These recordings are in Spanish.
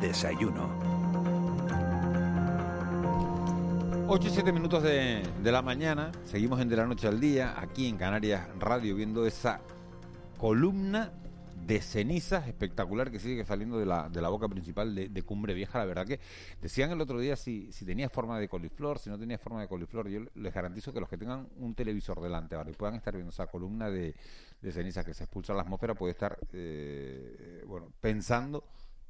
Desayuno. 8 y 7 minutos de, la mañana, seguimos en De la Noche al Día, aquí en Canarias Radio, viendo esa columna de cenizas espectacular que sigue saliendo de la, de la boca principal de, Cumbre Vieja. La verdad que decían el otro día si, si tenía forma de coliflor, si no tenía forma de coliflor. Yo les garantizo que los que tengan un televisor delante y puedan estar viendo esa columna de, de cenizas que se expulsa a la atmósfera, puede estar eh, bueno pensando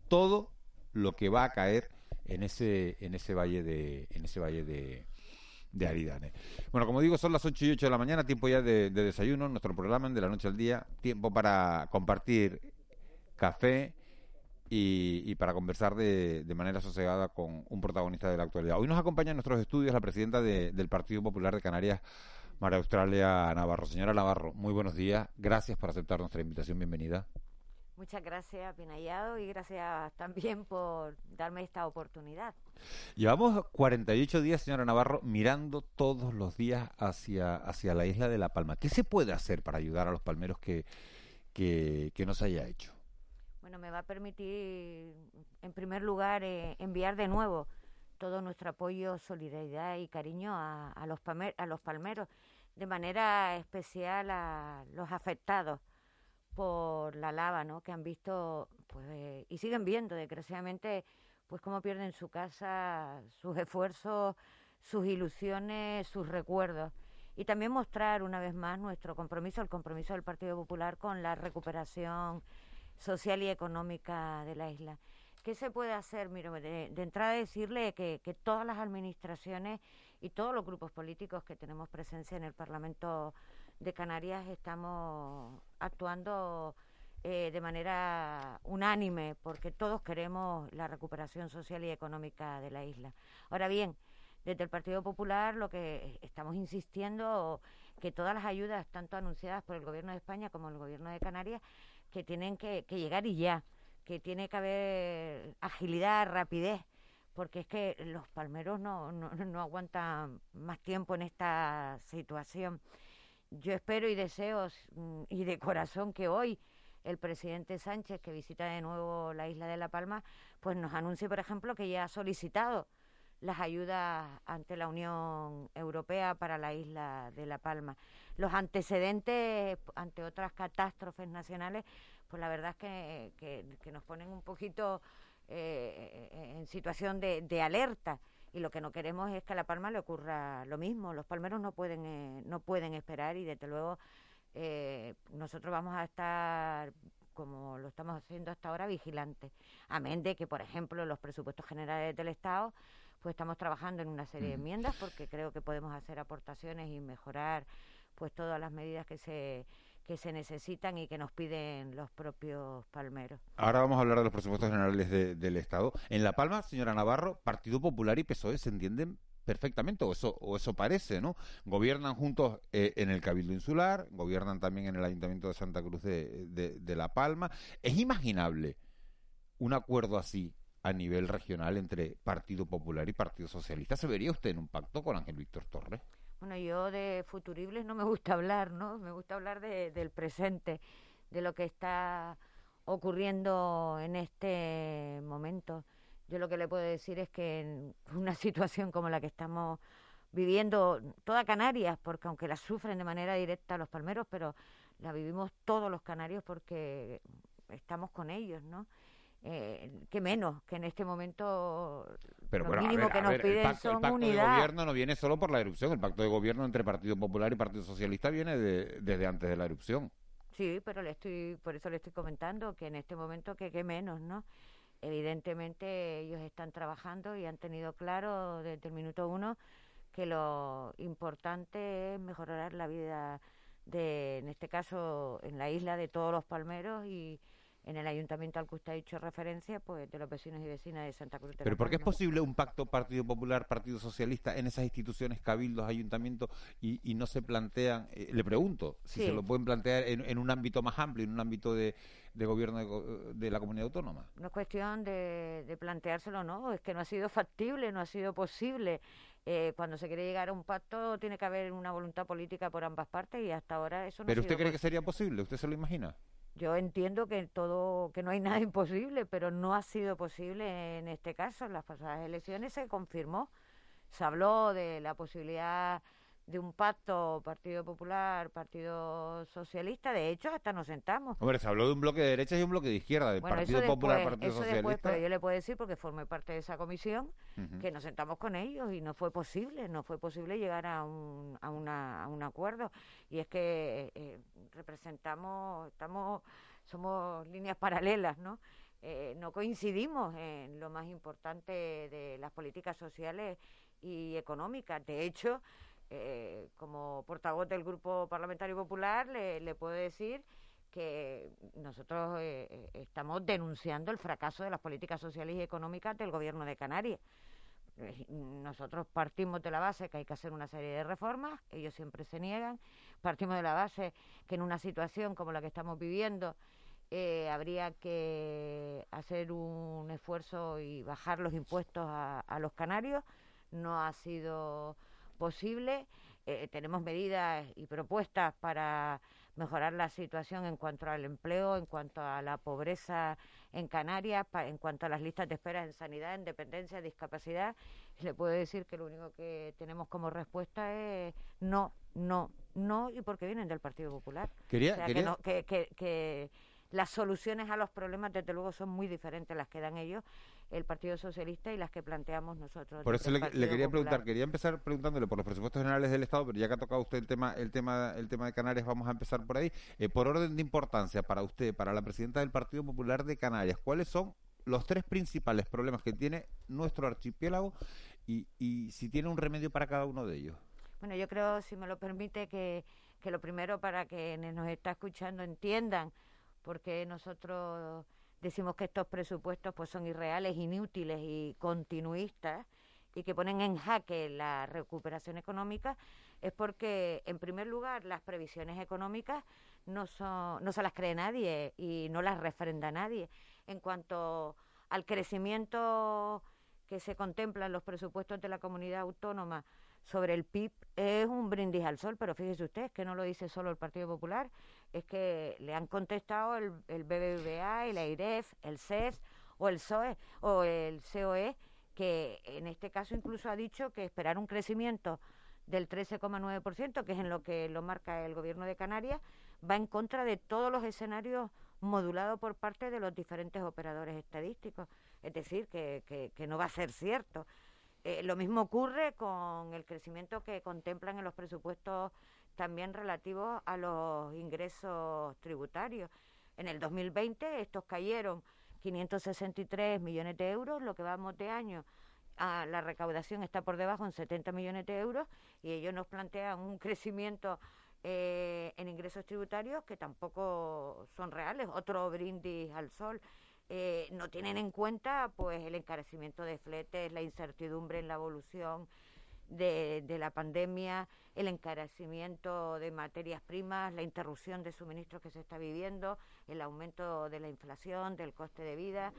todo lo que va a caer en ese en ese valle de en ese valle de Aridane. Bueno, como digo, son las 8 y 8 de la mañana, tiempo ya de, de desayuno, nuestro programa de la noche al día, tiempo para compartir café y, para conversar de, de, manera sosegada con un protagonista de la actualidad. Hoy nos acompaña en nuestros estudios la presidenta de, del Partido Popular de Canarias, María Australia Navarro. Señora Navarro, muy buenos días, gracias por aceptar nuestra invitación, bienvenida. Muchas gracias, Pinallado, y gracias también por darme esta oportunidad. Llevamos 48 días, señora Navarro, mirando todos los días hacia, hacia la isla de La Palma. ¿Qué se puede hacer para ayudar a los palmeros que, que, que no se haya hecho? Bueno, me va a permitir, en primer lugar, eh, enviar de nuevo todo nuestro apoyo, solidaridad y cariño a, a, los, palmer, a los palmeros, de manera especial a los afectados por la lava, ¿no? Que han visto, pues, y siguen viendo, desgraciadamente, pues cómo pierden su casa, sus esfuerzos, sus ilusiones, sus recuerdos. Y también mostrar una vez más nuestro compromiso, el compromiso del Partido Popular con la recuperación social y económica de la isla. ¿Qué se puede hacer? Mira, de, de entrada decirle que, que todas las administraciones y todos los grupos políticos que tenemos presencia en el Parlamento de Canarias estamos actuando eh, de manera unánime porque todos queremos la recuperación social y económica de la isla. Ahora bien, desde el Partido Popular lo que estamos insistiendo que todas las ayudas, tanto anunciadas por el Gobierno de España como el Gobierno de Canarias, que tienen que, llegar y ya, que tiene que haber agilidad, rapidez, porque es que los palmeros no, no, no aguantan más tiempo en esta situación yo espero y deseo mm, y de corazón que hoy el presidente Sánchez, que visita de nuevo la isla de La Palma, pues nos anuncie, por ejemplo, que ya ha solicitado las ayudas ante la Unión Europea para la isla de La Palma. Los antecedentes ante otras catástrofes nacionales, pues la verdad es que, que, que nos ponen un poquito eh, en situación de, de alerta y lo que no queremos es que a La Palma le ocurra lo mismo. Los palmeros no pueden, eh, no pueden esperar y desde luego eh, nosotros vamos a estar como lo estamos haciendo hasta ahora, vigilantes. Amén de que, por ejemplo, los presupuestos generales del Estado, pues estamos trabajando en una serie de enmiendas porque creo que podemos hacer aportaciones y mejorar pues todas las medidas que se que se necesitan y que nos piden los propios palmeros. Ahora vamos a hablar de los presupuestos generales de, del Estado. En La Palma, señora Navarro, Partido Popular y PSOE se entienden perfectamente, o eso, o eso parece, ¿no? Gobiernan juntos eh, en el Cabildo Insular, gobiernan también en el Ayuntamiento de Santa Cruz de La Palma. ¿Es imaginable un acuerdo así a nivel regional entre Partido Popular y Partido Socialista? ¿Se vería usted en un pacto con Ángel Víctor Torres? Bueno, yo de futuribles no me gusta hablar, ¿no? Me gusta hablar de, del presente, de lo que está ocurriendo en este momento. Yo lo que le puedo decir es que en una situación como la que estamos viviendo toda Canarias, porque aunque la sufren de manera directa los palmeros, pero la vivimos todos los canarios porque estamos con ellos, ¿no? Eh, que menos que en este momento Pero lo bueno, mínimo ver, que nos ver, piden el pacto, son el pacto unidad. de gobierno no viene solo por la erupción, el pacto de gobierno entre Partido Popular y Partido Socialista viene de, desde antes de la erupción. Sí, pero le estoy, por eso le estoy comentando que en este momento que, que menos, ¿no? Evidentemente ellos están trabajando y han tenido claro desde el minuto uno que lo importante es mejorar la vida de, en este caso, en la isla de todos los palmeros y, en el ayuntamiento al que usted ha hecho referencia, pues de los vecinos y vecinas de Santa Cruz de Pero ¿por qué es posible un pacto Partido Popular, Partido Socialista en esas instituciones, cabildos, ayuntamientos, y, y no se plantean, eh, le pregunto, si Sí. se lo pueden plantear en, en un ámbito más amplio, en un ámbito de, de gobierno de, de la comunidad autónoma? No es cuestión de, de planteárselo, no, es que no ha sido factible, no ha sido posible. Eh, cuando se quiere llegar a un pacto tiene que haber una voluntad política por ambas partes y hasta ahora eso no ¿Pero ha usted sido cree que sería posible? ¿Usted se lo imagina? Yo entiendo que todo, que no hay nada imposible, pero no ha sido posible en este caso. En las pasadas elecciones se confirmó, se habló de la posibilidad de un pacto Partido Popular, Partido Socialista. De hecho, hasta nos sentamos. Hombre, se habló de un bloque de derechas y un bloque de izquierda, de Bueno, Partido Popular, Partido eso después, Socialista. pero yo le puedo decir porque formé parte de esa comisión que nos sentamos con ellos y no fue posible, no fue posible llegar a un, a una, a un acuerdo. Y es que eh, representamos, estamos, somos líneas paralelas, ¿no? Eh, no coincidimos en lo más importante de las políticas sociales y económicas. De hecho, eh, como portavoz del Grupo Parlamentario Popular, le, puedo decir que nosotros eh, eh, estamos denunciando el fracaso de las políticas sociales y económicas del Gobierno de Canarias. Nosotros partimos de la base que hay que hacer una serie de reformas, ellos siempre se niegan, partimos de la base que en una situación como la que estamos viviendo habría que hacer un esfuerzo y bajar los impuestos a los canarios, no ha sido posible, Eh, tenemos medidas y propuestas para mejorar la situación en cuanto al empleo, en cuanto a la pobreza en Canarias, pa- en cuanto a las listas de espera en sanidad, en dependencia, discapacidad. Y le puedo decir que lo único que tenemos como respuesta es no, no, no, y porque vienen del Partido Popular. Quería, O sea, que, no- que, que- que las soluciones a los problemas, desde luego, son muy diferentes las que dan ellos, el Partido Socialista, y las que planteamos nosotros. Por eso le, quería Popular. preguntar, quería empezar preguntándole por los presupuestos generales del Estado, pero ya que ha tocado usted el tema, el tema, el tema de Canarias, vamos a empezar por ahí. Eh, por orden de importancia para usted, para la presidenta del Partido Popular de Canarias, ¿cuáles son los tres principales problemas que tiene nuestro archipiélago y, y si tiene un remedio para cada uno de ellos? Bueno, yo creo, si me lo permite, que, que lo primero para que quienes nos está escuchando entiendan porque nosotros decimos que estos presupuestos pues son irreales, inútiles y continuistas y que ponen en jaque la recuperación económica es porque en primer lugar las previsiones económicas no son no se las cree nadie y no las refrenda nadie. En cuanto al crecimiento que se contempla en los presupuestos de la comunidad autónoma sobre el PIB es un brindis al sol, pero fíjese usted que no lo dice solo el Partido Popular, es que le han contestado el, el BBVA, el AIREF, el CES o el SOE o el COE, que en este caso incluso ha dicho que esperar un crecimiento del 13,9%, que es en lo que lo marca el gobierno de Canarias, va en contra de todos los escenarios modulados por parte de los diferentes operadores estadísticos. Es decir, que, que, no va a ser cierto. Eh, lo mismo ocurre con el crecimiento que contemplan en los presupuestos también relativos a los ingresos tributarios. En el 2020 estos cayeron 563 millones de euros, lo que vamos de año. ah, la recaudación está por debajo en 70 millones de euros y ellos nos plantean un crecimiento eh, en ingresos tributarios que tampoco son reales, otro brindis al sol. Eh, no tienen en cuenta pues el encarecimiento de fletes, la incertidumbre en la evolución de, de la pandemia, el encarecimiento de materias primas, la interrupción de suministros que se está viviendo, el aumento de la inflación, del coste de vida,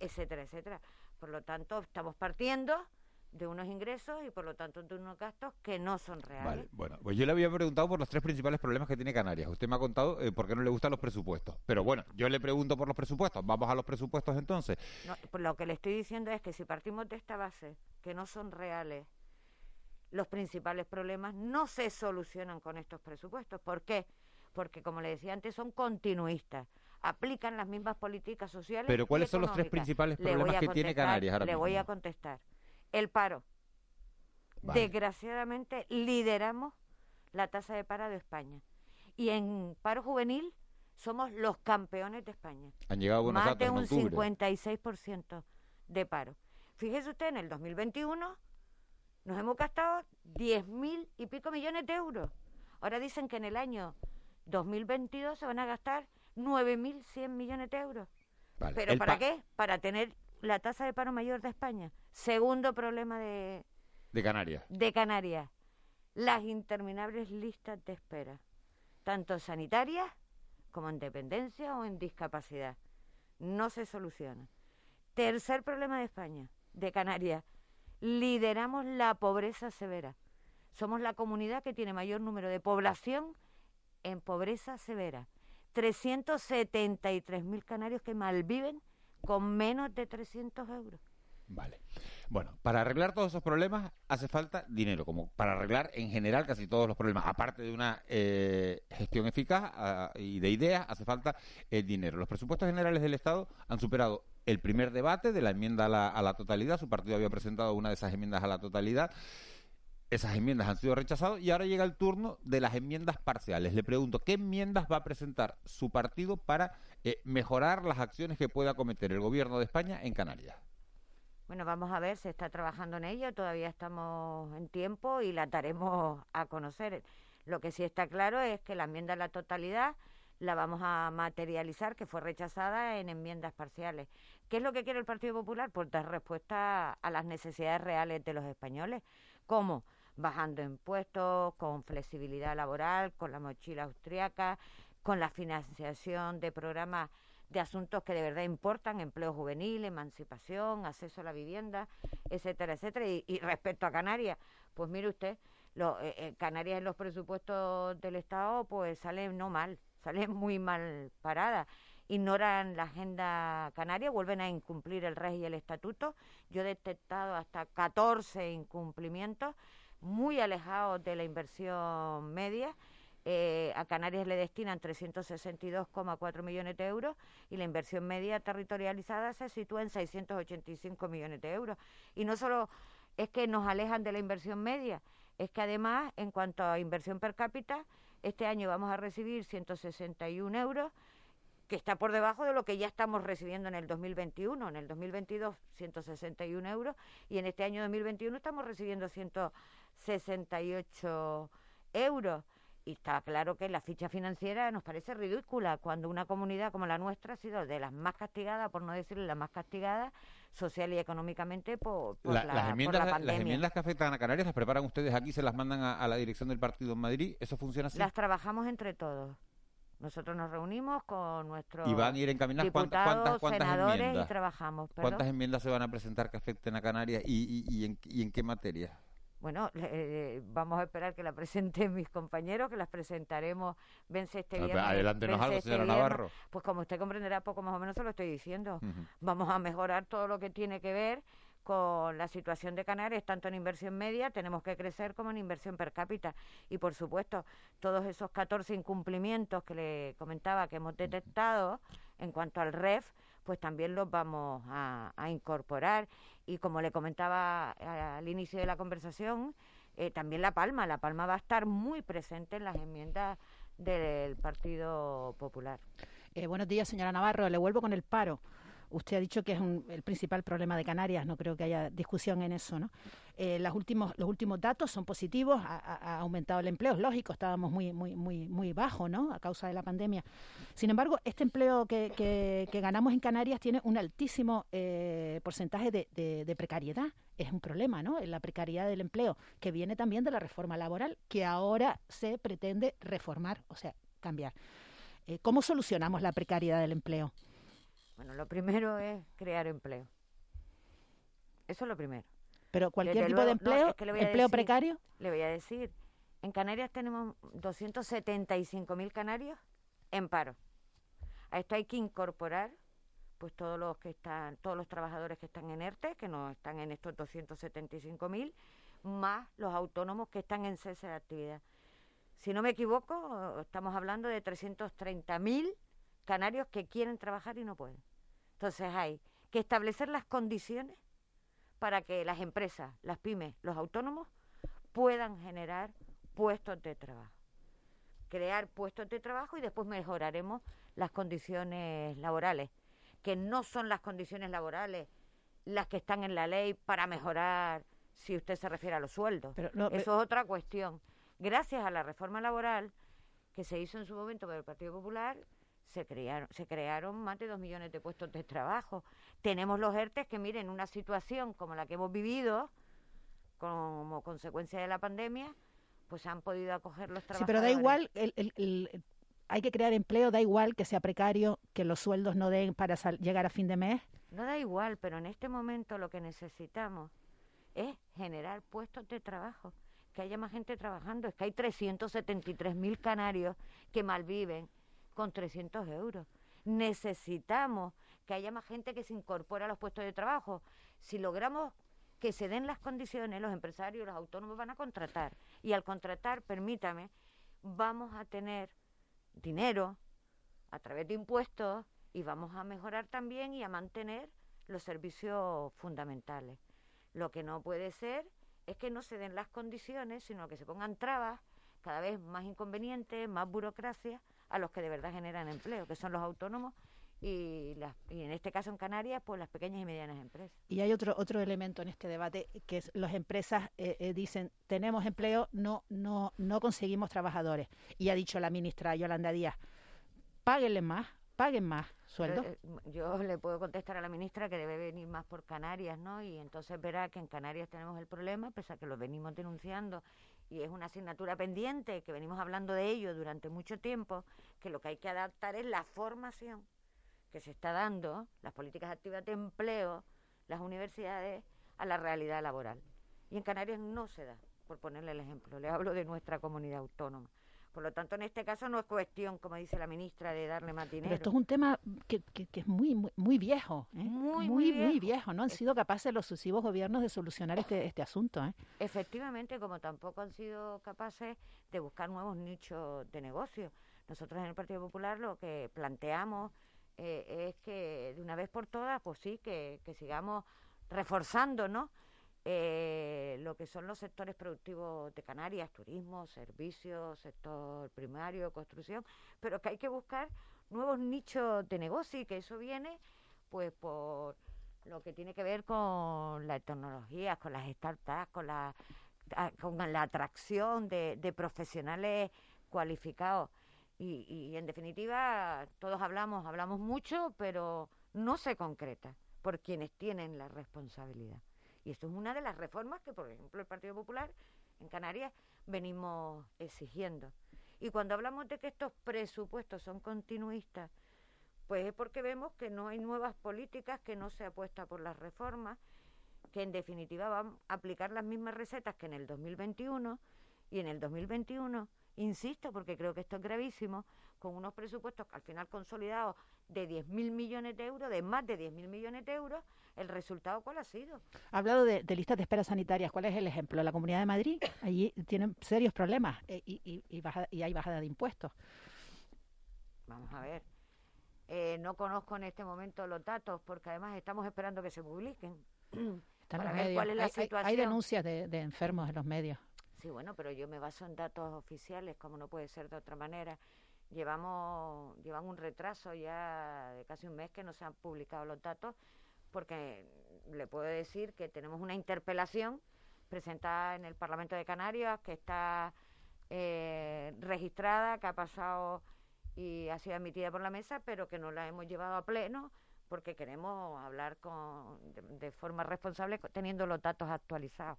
etcétera, etcétera. Por lo tanto, estamos partiendo de unos ingresos y por lo tanto de unos gastos que no son reales. Vale, bueno, pues yo le había preguntado por los tres principales problemas que tiene Canarias. Usted me ha contado eh, por qué no le gustan los presupuestos. Pero bueno, yo le pregunto por los presupuestos. Vamos a los presupuestos entonces. No, pues lo que le estoy diciendo es que si partimos de esta base, que no son reales, los principales problemas no se solucionan con estos presupuestos. ¿Por qué? Porque, como le decía antes, son continuistas. Aplican las mismas políticas sociales. Pero y ¿cuáles son los tres principales problemas que tiene Canarias ahora Le voy a contestar. El paro. Vale. Desgraciadamente, lideramos la tasa de paro de España. Y en paro juvenil somos los campeones de España Han llegado buenos más datos de en un octubre. 56% de paro. Fíjese usted, en el 2021 nos hemos gastado 10 mil y pico millones de euros. Ahora dicen que en el año 2022 se van a gastar 9.100 millones de euros. Vale. ¿Pero El para pa- qué? Para tener la tasa de paro mayor de España. Segundo problema de, De Canarias. de Canarias, las interminables listas de espera, tanto sanitarias como en dependencia o en discapacidad. No se soluciona. Tercer problema de España, de Canarias, lideramos la pobreza severa. Somos la comunidad que tiene mayor número de población en pobreza severa. 373.000 canarios que malviven con menos de 300 euros. Vale. Bueno, para arreglar todos esos problemas hace falta dinero, como para arreglar en general casi todos los problemas. Aparte de una eh, gestión eficaz ah, y de ideas, hace falta el dinero. Los presupuestos generales del Estado han superado el primer debate de la enmienda a la, a la totalidad. Su partido había presentado una de esas enmiendas a la totalidad. Esas enmiendas han sido rechazadas y ahora llega el turno de las enmiendas parciales. Le pregunto, ¿qué enmiendas va a presentar su partido para eh, mejorar las acciones que pueda cometer el Gobierno de España en Canarias? Bueno, vamos a ver, se está trabajando en ello, todavía estamos en tiempo y la daremos a conocer. Lo que sí está claro es que la enmienda a la totalidad la vamos a materializar, que fue rechazada en enmiendas parciales. ¿Qué es lo que quiere el Partido Popular? Pues dar respuesta a las necesidades reales de los españoles. ¿Cómo? Bajando impuestos, con flexibilidad laboral, con la mochila austriaca, con la financiación de programas de asuntos que de verdad importan, empleo juvenil, emancipación, acceso a la vivienda, etcétera, etcétera. Y, y respecto a Canarias, pues mire usted, eh, eh, Canarias en los presupuestos del Estado pues sale no mal, sale muy mal parada. Ignoran la agenda canaria, vuelven a incumplir el REG y el estatuto. Yo he detectado hasta 14 incumplimientos muy alejados de la inversión media. Eh, a Canarias le destinan 362,4 millones de euros y la inversión media territorializada se sitúa en 685 millones de euros. Y no solo es que nos alejan de la inversión media, es que además, en cuanto a inversión per cápita, este año vamos a recibir 161 euros, que está por debajo de lo que ya estamos recibiendo en el 2021. En el 2022, 161 euros, y en este año 2021 estamos recibiendo 168 euros. Y está claro que la ficha financiera nos parece ridícula cuando una comunidad como la nuestra ha sido de las más castigadas, por no decirle la más castigada, social y económicamente por, por La- la, las, por enmiendas, la las pandemia. enmiendas que afectan a Canarias las preparan ustedes aquí, se las mandan a, a la dirección del partido en Madrid. ¿Eso funciona así? Las trabajamos entre todos. Nosotros nos reunimos con nuestros ¿Y van a ir encaminadas diputados, cuántas, cuántas senadores enmiendas? y trabajamos. ¿perdón? ¿Cuántas enmiendas se van a presentar que afecten a Canarias y, y- y en, y en qué materia? Bueno, eh, vamos a esperar que la presenten mis compañeros, que las presentaremos. Vence este Ah, viernes. adelántenos algo, este señora. Navarro. Pues como usted comprenderá, poco más o menos se lo estoy diciendo. Vamos a mejorar todo lo que tiene que ver con la situación de Canarias, tanto en inversión media, tenemos que crecer como en inversión per cápita. Y por supuesto, todos esos 14 incumplimientos que le comentaba que hemos detectado en cuanto al REF, pues también los vamos a, incorporar. Y como le comentaba al inicio de la conversación, eh, también La Palma. La Palma va a estar muy presente en las enmiendas del Partido Popular. Eh, buenos días, señora Navarro. Le vuelvo con el paro. Usted ha dicho que es un- el principal problema de Canarias, no creo que haya discusión en eso, ¿no? Eh, últimos, los últimos datos son positivos, ha, aumentado el empleo, es lógico, estábamos muy, muy, muy, muy bajo, ¿no? A causa de la pandemia. Sin embargo, este empleo que, que- que ganamos en Canarias tiene un altísimo eh, porcentaje de precariedad. Es un problema, ¿no? La precariedad del empleo, que viene también de la reforma laboral, que ahora se pretende reformar, o sea, cambiar. Eh, ¿Cómo solucionamos la precariedad del empleo? Bueno, lo primero es crear empleo. Eso es lo primero. Pero cualquier Desde tipo luego- de no, empleo, es que empleo decir- precario, Le voy a decir, en Canarias tenemos 275.000 canarios en paro. A esto hay que incorporar pues todos los que están, todos los trabajadores que están en ERTE, que no están en estos 275.000, más los autónomos que están en cese de actividad. Si no me equivoco, estamos hablando de 330.000 canarios que quieren trabajar y no pueden. Entonces hay que establecer las condiciones para que las empresas, las pymes, los autónomos puedan generar puestos de trabajo. Crear puestos de trabajo y después mejoraremos las condiciones laborales, que no son las condiciones laborales las que están en la ley para mejorar si usted se refiere a los sueldos. Pero no, Eso es otra cuestión. Gracias a la reforma laboral que se hizo en su momento por el Partido Popular, se crearon, se crearon más de dos millones de puestos de trabajo. Tenemos los ERTES que, miren, una situación como la que hemos vivido, como consecuencia de la pandemia, pues han podido acoger los trabajadores. Sí, pero da igual, el, hay que crear empleo, da igual que sea precario, que los sueldos no den para llegar a fin de mes. No da igual, pero en este momento lo que necesitamos es generar puestos de trabajo, que haya más gente trabajando. Es que hay 373 mil canarios que malviven con 300 euros. Necesitamos que haya más gente que se incorpore a los puestos de trabajo. Si logramos que se den las condiciones, los empresarios, los autónomos van a contratar. Y al contratar, permítame, vamos a tener dinero a través de impuestos y vamos a mejorar también y a mantener los servicios fundamentales. Lo que no puede ser es que no se den las condiciones, sino que se pongan trabas cada vez más inconvenientes, más burocracia a los que de verdad generan empleo, que son los autónomos y, las, y en este caso en Canarias, pues las pequeñas y medianas empresas. Y hay otro otro elemento en este debate que es las empresas eh, eh, dicen tenemos empleo, no no no conseguimos trabajadores y ha dicho la ministra Yolanda Díaz páguenle más, paguen más sueldo. Eh, yo le puedo contestar a la ministra que debe venir más por Canarias, ¿no? Y entonces verá que en Canarias tenemos el problema, pese a que lo venimos denunciando y es una asignatura pendiente, que venimos hablando de ello durante mucho tiempo, que lo que hay que adaptar es la formación que se está dando, las políticas activas de empleo, las universidades, a la realidad laboral. Y en Canarias no se da, por ponerle el ejemplo. Le hablo de nuestra comunidad autónoma. Por lo tanto, en este caso no es cuestión, como dice la ministra, de darle más dinero. Pero esto es un tema que, es muy, muy, viejo. ¿eh? Muy, muy, muy viejo. No han sido capaces los sucesivos gobiernos de solucionar este, este asunto. ¿eh? Efectivamente, como tampoco han sido capaces de buscar nuevos nichos de negocio. Nosotros en el Partido Popular lo que planteamos eh, es que de una vez por todas, pues sí, que, sigamos reforzando, ¿no? Eh, lo que son los sectores productivos de Canarias, turismo, servicios, sector primario, construcción, pero que hay que buscar nuevos nichos de negocio y que eso viene pues por lo que tiene que ver con la tecnología, con las startups, con la, con la atracción de, de profesionales cualificados. Y, en definitiva, todos hablamos, hablamos mucho, pero no se concreta por quienes tienen la responsabilidad. Y esto es una de las reformas que, por ejemplo, el Partido Popular en Canarias venimos exigiendo. Y cuando hablamos de que estos presupuestos son continuistas, pues es porque vemos que no hay nuevas políticas, que no se apuesta por las reformas, que en definitiva van a aplicar las mismas recetas que en el 2021 y en el 2021 insisto, porque creo que esto es gravísimo, con unos presupuestos al final consolidados de 10.000 millones de euros, de más de 10.000 millones de euros, ¿el resultado cuál ha sido? Ha hablado de, listas de espera sanitarias. ¿Cuál es el ejemplo? La Comunidad de Madrid, allí tienen serios problemas eh, y, y, hay bajada de impuestos. Vamos a ver. Eh, no conozco en este momento los datos porque además estamos esperando que se publiquen. Están ver cuál es la situación. hay denuncias de, de enfermos en los medios. Sí, bueno, pero yo me baso en datos oficiales, como no puede ser de otra manera. Llevamos, llevan un retraso ya de casi un mes que no se han publicado los datos, porque le puedo decir que tenemos una interpelación presentada en el Parlamento de Canarias que está eh, registrada, que ha pasado y ha sido admitida por la mesa, pero que no la hemos llevado a pleno porque queremos hablar con, de forma responsable teniendo los datos actualizados.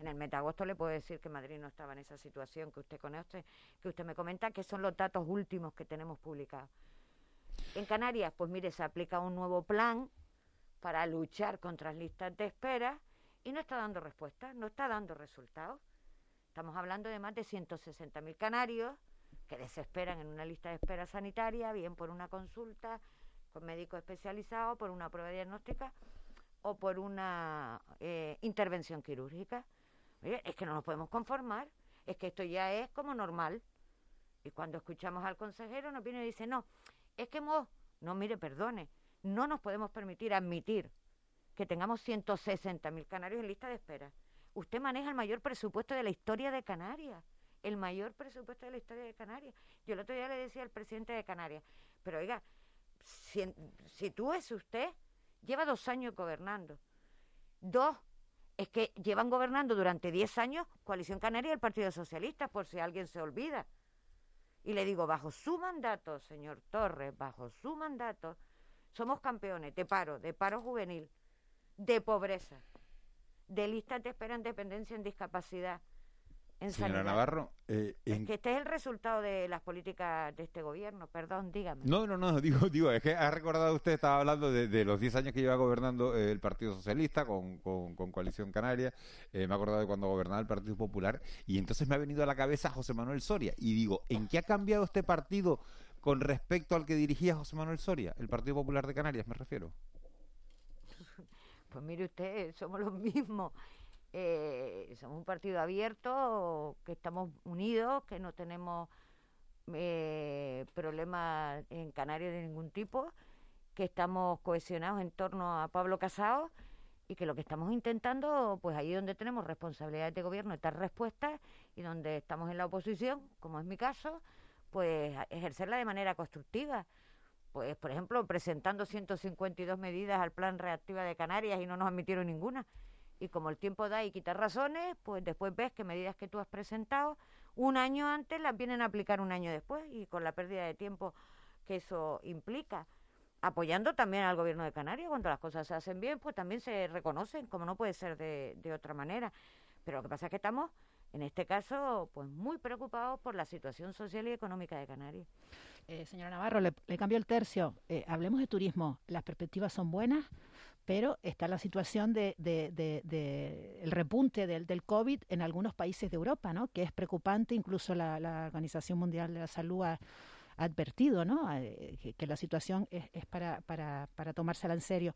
En el metagosto le puedo decir que Madrid no estaba en esa situación que usted conoce, que usted me comenta, que son los datos últimos que tenemos publicados. En Canarias, pues mire, se aplica un nuevo plan para luchar contra las listas de espera y no está dando respuesta, no está dando resultados. Estamos hablando de más de 160.000 canarios que desesperan en una lista de espera sanitaria, bien por una consulta con médico especializado, por una prueba diagnóstica o por una eh, intervención quirúrgica es que no nos podemos conformar, es que esto ya es como normal. Y cuando escuchamos al consejero nos viene y dice, no, es que hemos, no mire, perdone, no nos podemos permitir admitir que tengamos 160.000 canarios en lista de espera. Usted maneja el mayor presupuesto de la historia de Canarias, el mayor presupuesto de la historia de Canarias. Yo el otro día le decía al presidente de Canarias, pero oiga, si, si tú es usted, lleva dos años gobernando, dos es que llevan gobernando durante 10 años Coalición Canaria y el Partido Socialista, por si alguien se olvida. Y le digo, bajo su mandato, señor Torres, bajo su mandato, somos campeones de paro, de paro juvenil, de pobreza, de listas de espera en dependencia en discapacidad, en Señora sanidad. Navarro, eh, Es en- que este es el resultado de las políticas de este gobierno, perdón, dígame. No, no, no, digo, digo, es que ha recordado usted, estaba hablando de, de los 10 años que lleva gobernando eh, el Partido Socialista con, con- con Coalición Canaria, eh, me ha acordado de cuando gobernaba el Partido Popular, y entonces me ha venido a la cabeza José Manuel Soria, y digo, ¿en qué ha cambiado este partido con respecto al que dirigía José Manuel Soria? El Partido Popular de Canarias, me refiero. Pues mire usted, somos los mismos. Eh, somos un partido abierto, que estamos unidos, que no tenemos eh, problemas en Canarias de ningún tipo, que estamos cohesionados en torno a Pablo Casado y que lo que estamos intentando, pues ahí donde tenemos responsabilidades de gobierno, es dar respuestas y donde estamos en la oposición, como es mi caso, pues ejercerla de manera constructiva. Pues, por ejemplo, presentando 152 medidas al plan reactiva de Canarias y no nos admitieron ninguna. Y como el tiempo da y quita razones, pues después ves que medidas que tú has presentado un año antes las vienen a aplicar un año después y con la pérdida de tiempo que eso implica. Apoyando también al gobierno de Canarias, cuando las cosas se hacen bien, pues también se reconocen, como no puede ser de, de otra manera. Pero lo que pasa es que estamos, en este caso, pues muy preocupados por la situación social y económica de Canarias. Eh, señora Navarro, le, le cambio el tercio. Eh, hablemos de turismo. Las perspectivas son buenas, pero está la situación de, de- el repunte del, del COVID en algunos países de Europa, ¿no? Que es preocupante. Incluso la, Organización Mundial de la Salud ha, advertido, ¿no? Eh, que, la situación es, para tomársela en serio.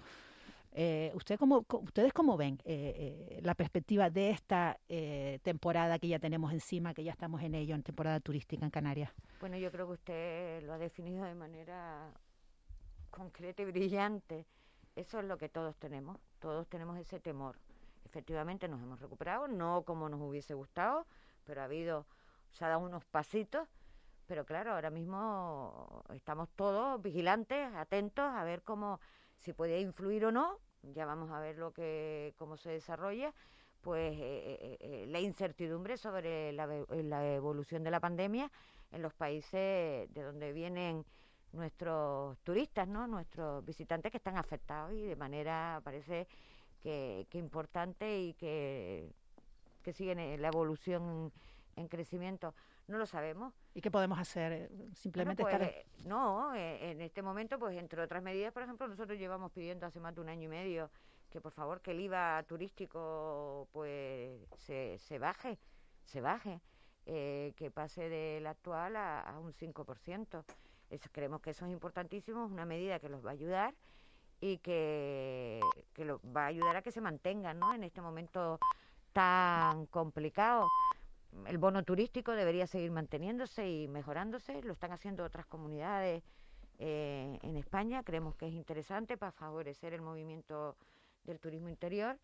Eh, ¿usted cómo, ¿Ustedes cómo ven eh, eh, la perspectiva de esta eh, temporada que ya tenemos encima, que ya estamos en ello, en temporada turística en Canarias? Bueno, yo creo que usted lo ha definido de manera concreta y brillante. Eso es lo que todos tenemos. Todos tenemos ese temor. Efectivamente nos hemos recuperado, no como nos hubiese gustado, pero ha habido, se ha dado unos pasitos. Pero claro, ahora mismo estamos todos vigilantes, atentos a ver cómo, si puede influir o no. Ya vamos a ver lo que, cómo se desarrolla. Pues eh, eh, eh, la incertidumbre sobre la, evolución de la pandemia en los países de donde vienen nuestros turistas, ¿no? Nuestros visitantes que están afectados y de manera parece que, que importante y que, que siguen la evolución en crecimiento. No lo sabemos. ¿Y qué podemos hacer? Eh, Simplemente Bueno, pues, estar... eh, no, eh, en este momento, pues entre otras medidas, por ejemplo, nosotros llevamos pidiendo hace más de un año y medio que por favor que el IVA turístico pues se, se baje, se baje, eh, que pase del actual a, a un 5%. Eso, creemos que eso es importantísimo, es una medida que los va a ayudar y que, que lo, va a ayudar a que se mantengan ¿no? en este momento tan complicado. El bono turístico debería seguir manteniéndose y mejorándose, lo están haciendo otras comunidades eh, en España, creemos que es interesante para favorecer el movimiento del turismo interior.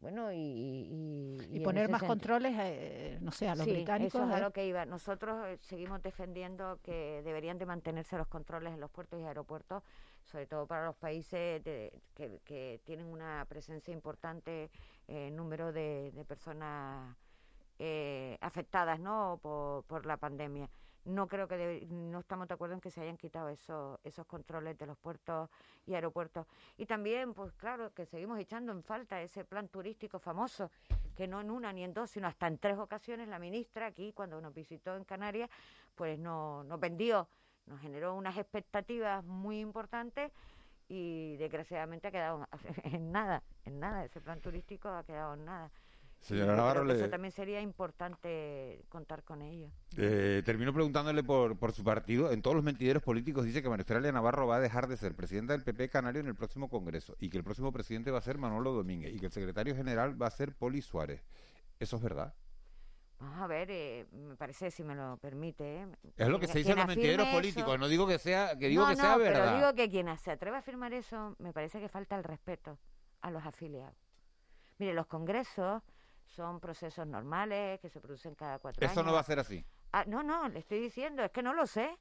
Bueno, y, y, y en poner más sentido- controles, eh, no sé, a los Sí, británicos. Eso es a ¿eh? lo que iba. Nosotros eh, seguimos defendiendo que deberían de mantenerse los controles en los puertos y aeropuertos, sobre todo para los países de- que, que tienen una presencia importante en número de, de personas eh, afectadas ¿no? por, la pandemia. No creo que debe- no estamos de acuerdo en que se hayan quitado esos, esos controles de los puertos y aeropuertos. Y también, pues claro, que seguimos echando en falta ese plan turístico famoso, que no en una ni en dos, sino hasta en tres ocasiones la ministra aquí, cuando nos visitó en Canarias, pues no, nos vendió, nos generó unas expectativas muy importantes y desgraciadamente ha quedado en nada, en nada, ese plan turístico ha quedado en nada. Señora Navarro, le- eso también sería importante contar con ello. Eh, termino preguntándole por, por su partido. En todos los mentideros políticos dice que María Australia Navarro va a dejar de ser presidenta del PP Canario en el próximo Congreso y que el próximo presidente va a ser Manolo Domínguez y que el secretario general va a ser Poli Suárez. ¿Eso es verdad? Vamos a ver, eh, me parece, si me lo permite. ¿eh? Es lo que se dice en los mentideros políticos. No digo que sea que digo no, que no, sea pero verdad. digo que quien se atreve a afirmar eso, me parece que falta el respeto a los afiliados. Mire, los congresos son procesos normales que se producen cada cuatro años. Eso no va a ser así. Ah, no, no, le estoy diciendo, es que no lo sé.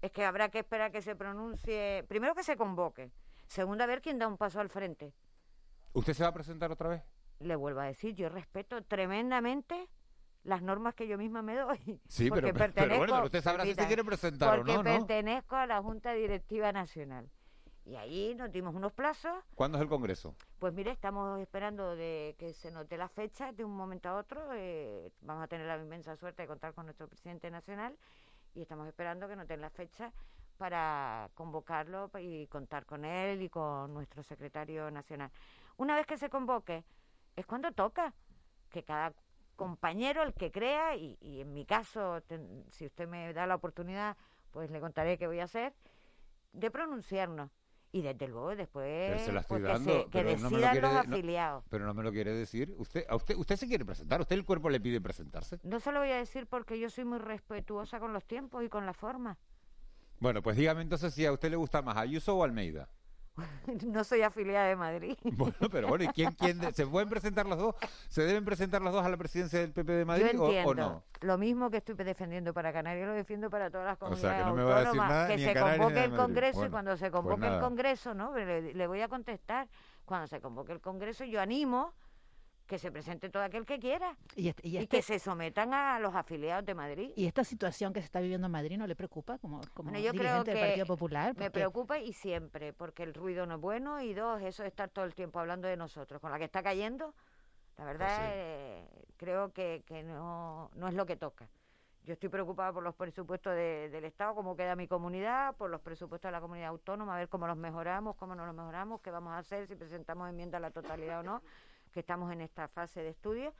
Es que habrá que esperar que se pronuncie. Primero que se convoque. Segundo, a ver quién da un paso al frente. ¿Usted se va a presentar otra vez? Le vuelvo a decir, yo respeto tremendamente las normas que yo misma me doy. Sí, porque pero, pero pertenezco, bueno, pero usted sabrá si se quiere presentar o porque no, ¿no? pertenezco a la Junta Directiva Nacional. Y ahí nos dimos unos plazos. ¿Cuándo es el Congreso? Pues mire, estamos esperando de que se note la fecha de un momento a otro. eh, vamos a tener la inmensa suerte de contar con nuestro presidente nacional y estamos esperando que noten la fecha para convocarlo y contar con él y con nuestro secretario nacional. Una vez que se convoque, es cuando toca que cada compañero, el que crea, y, y en mi caso, ten- si usted me da la oportunidad, pues le contaré qué voy a hacer, de pronunciarnos. Y desde luego después se la estoy pues, que, pero no me lo decidan quiere los no- afiliados. Pero no me lo quiere decir. Usted, a usted, usted se quiere presentar. Usted el cuerpo le pide presentarse. No se lo voy a decir porque yo soy muy respetuosa con los tiempos y con la forma. Bueno, pues dígame entonces si a usted le gusta más Ayuso o Almeida. no soy afiliada de Madrid. Bueno, pero bueno, ¿y quién, quién de- se pueden presentar los dos? ¿Se deben presentar los dos a la presidencia del PP de Madrid yo o- entiendo. o, no? Lo mismo que estoy defendiendo para Canarias, lo defiendo para todas las O comunidades sea, que no me va a decir autónomas. nada que ni se Canarias convoque el. Congreso Bueno, y cuando se pues convoque el. Congreso, ¿no? Le, le voy a contestar. Cuando se convoque el Congreso, yo animo que se presente todo aquel que quiera Y, este- y y, que se sometan a los afiliados de Madrid. y esta situación que se está viviendo en Madrid no le preocupa como, como Bueno, yo creo dirigente del Partido Popular. Me preocupa y siempre, porque el ruido no es bueno y dos, eso de estar todo el tiempo hablando de nosotros, con la que está cayendo, la verdad Pues sí. eh, creo que, que no, no es lo que toca. Yo estoy preocupada por los presupuestos de- del Estado, cómo queda mi comunidad, por los presupuestos de la comunidad autónoma, a ver cómo los mejoramos, cómo no los mejoramos, qué vamos a hacer, si presentamos enmienda a la totalidad o no, que estamos en esta fase de estudio.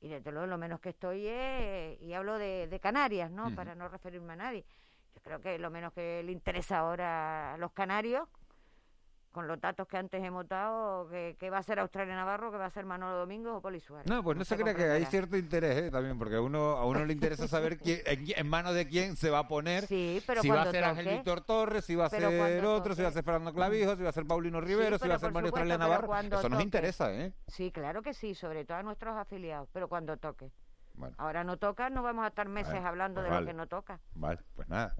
Y desde luego lo menos que estoy es, y hablo de, de Canarias, ¿no? Para no referirme a nadie. Yo creo que lo menos que le interesa ahora a los canarios, con los datos que antes hemos dado, que, que va a ser Australia Navarro, que va a ser Manolo Domingos o Poli Suárez. No, pues no se se crea que hay cierto interés ¿eh? también, porque a uno, a uno le interesa saber quién- en, manos de quién se va a poner. Sí, pero si va a ser Ángel. Víctor Torres, si va a ser otro, si va a ser Fernando Clavijo, si va a ser Paulino Rivero, si va a ser Mario supuesto, Australia Navarro. Eso nos interesa, ¿eh? Sí, claro que sí, sobre todo a nuestros afiliados, pero cuando toque. Bueno, Ahora no toca, no vamos a estar meses hablando pues de vale. lo que no toca. vale, pues nada.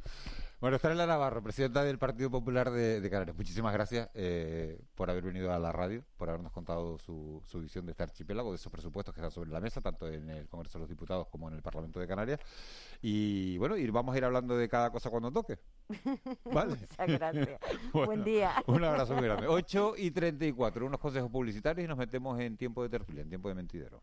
Bueno, Estrella Navarro, presidenta del Partido Popular de, de Canarias, muchísimas gracias eh, por haber venido a la radio, por habernos contado su, su visión de este archipiélago, de esos presupuestos que están sobre la mesa, tanto en el Congreso de los Diputados como en el Parlamento de Canarias. Y bueno, y vamos a ir hablando de cada cosa cuando toque. ¿Vale? Muchas gracias. Bueno, Buen día. Un abrazo muy grande. 8 y 34, unos consejos publicitarios y nos metemos en tiempo de tertulia, en tiempo de mentidero.